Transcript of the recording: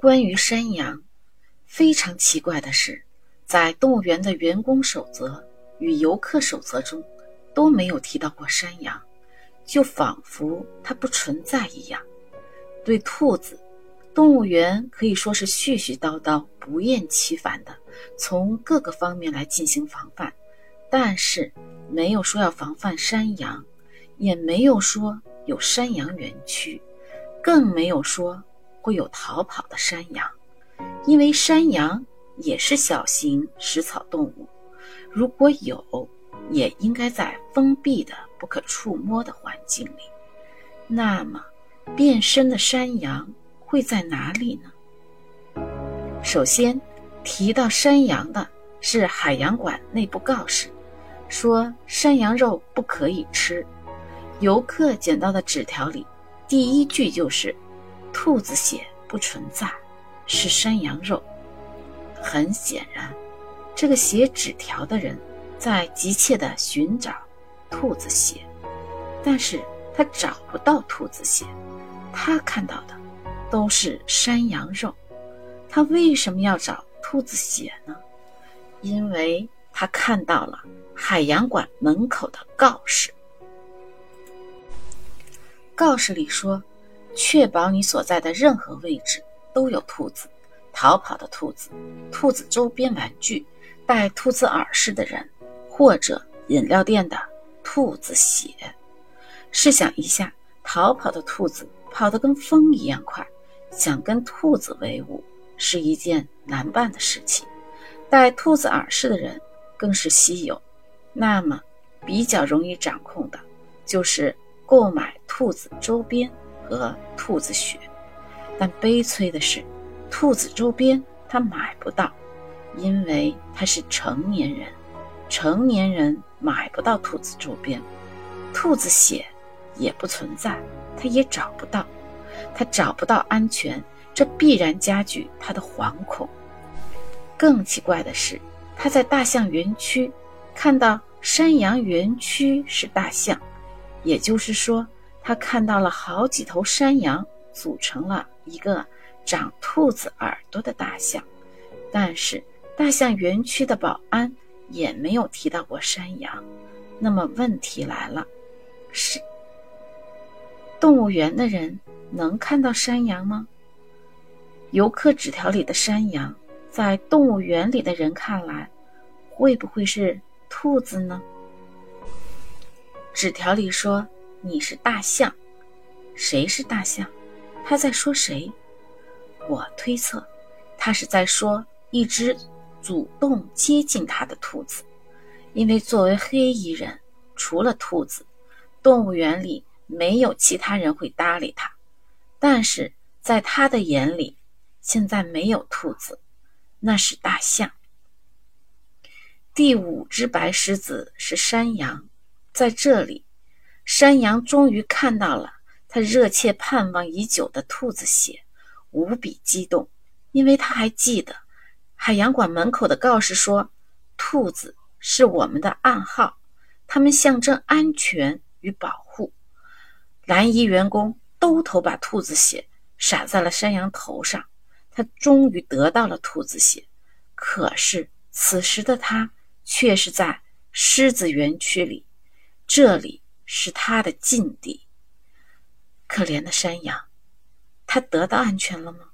关于山羊，非常奇怪的是，在动物园的员工守则与游客守则中都没有提到过山羊，就仿佛它不存在一样。对兔子，动物园可以说是絮絮叨叨、不厌其烦的从各个方面来进行防范，但是没有说要防范山羊，也没有说有山羊园区，更没有说。会有逃跑的山羊，因为山羊也是小型食草动物。如果有，也应该在封闭的、不可触摸的环境里。那么，变身的山羊会在哪里呢？首先，提到山羊的是海洋馆内部告示，说山羊肉不可以吃。游客捡到的纸条里，第一句就是。兔子血不存在，是山羊肉。很显然，这个写纸条的人在急切地寻找兔子血，但是他找不到兔子血，他看到的都是山羊肉。他为什么要找兔子血呢？因为他看到了海洋馆门口的告示，告示里说。确保你所在的任何位置都有兔子，逃跑的兔子，兔子周边玩具，戴兔子耳饰的人，或者饮料店的兔子血。试想一下，逃跑的兔子跑得跟风一样快，想跟兔子为伍是一件难办的事情。戴兔子耳饰的人更是稀有。那么，比较容易掌控的，就是购买兔子周边。和兔子血，但悲催的是，兔子周边他买不到，因为他是成年人，成年人买不到兔子周边，兔子血也不存在，他也找不到，他找不到安全，这必然加剧他的惶恐。更奇怪的是，他在大象园区看到山羊园区是大象，也就是说。他看到了好几头山羊组成了一个长兔子耳朵的大象，但是大象园区的保安也没有提到过山羊。那么问题来了：是动物园的人能看到山羊吗？游客纸条里的山羊，在动物园里的人看来，会不会是兔子呢？纸条里说。你是大象，谁是大象？他在说谁？我推测，他是在说一只主动接近他的兔子，因为作为黑衣人，除了兔子，动物园里没有其他人会搭理他。但是在他的眼里，现在没有兔子，那是大象。第五只白狮子是山羊，在这里。山羊终于看到了他热切盼望已久的兔子血，无比激动，因为他还记得海洋馆门口的告示说：“兔子是我们的暗号，它们象征安全与保护。”蓝衣员工兜头把兔子血洒在了山羊头上，他终于得到了兔子血。可是此时的他却是在狮子园区里，这里。是他的禁地。可怜的山羊，他得到安全了吗？